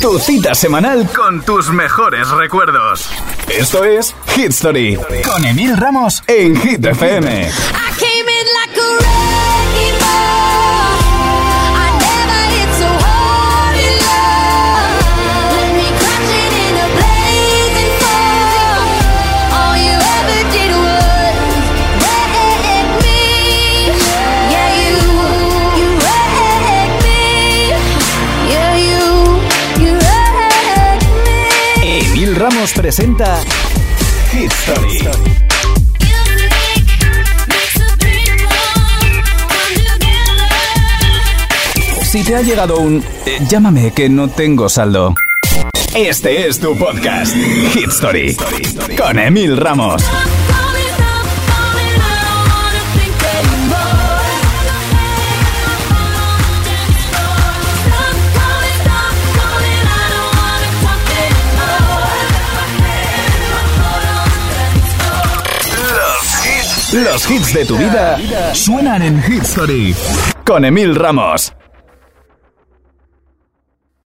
Tu cita semanal con tus mejores recuerdos. Esto es Hit Story con Emil Ramos en Hit FM. Ramos presenta Hit Story. Si te ha llegado un eh, llámame que no tengo saldo. Este es tu podcast, Hit Story, con Emil Ramos. Los hits de tu vida suenan en Hit Story con Emil Ramos.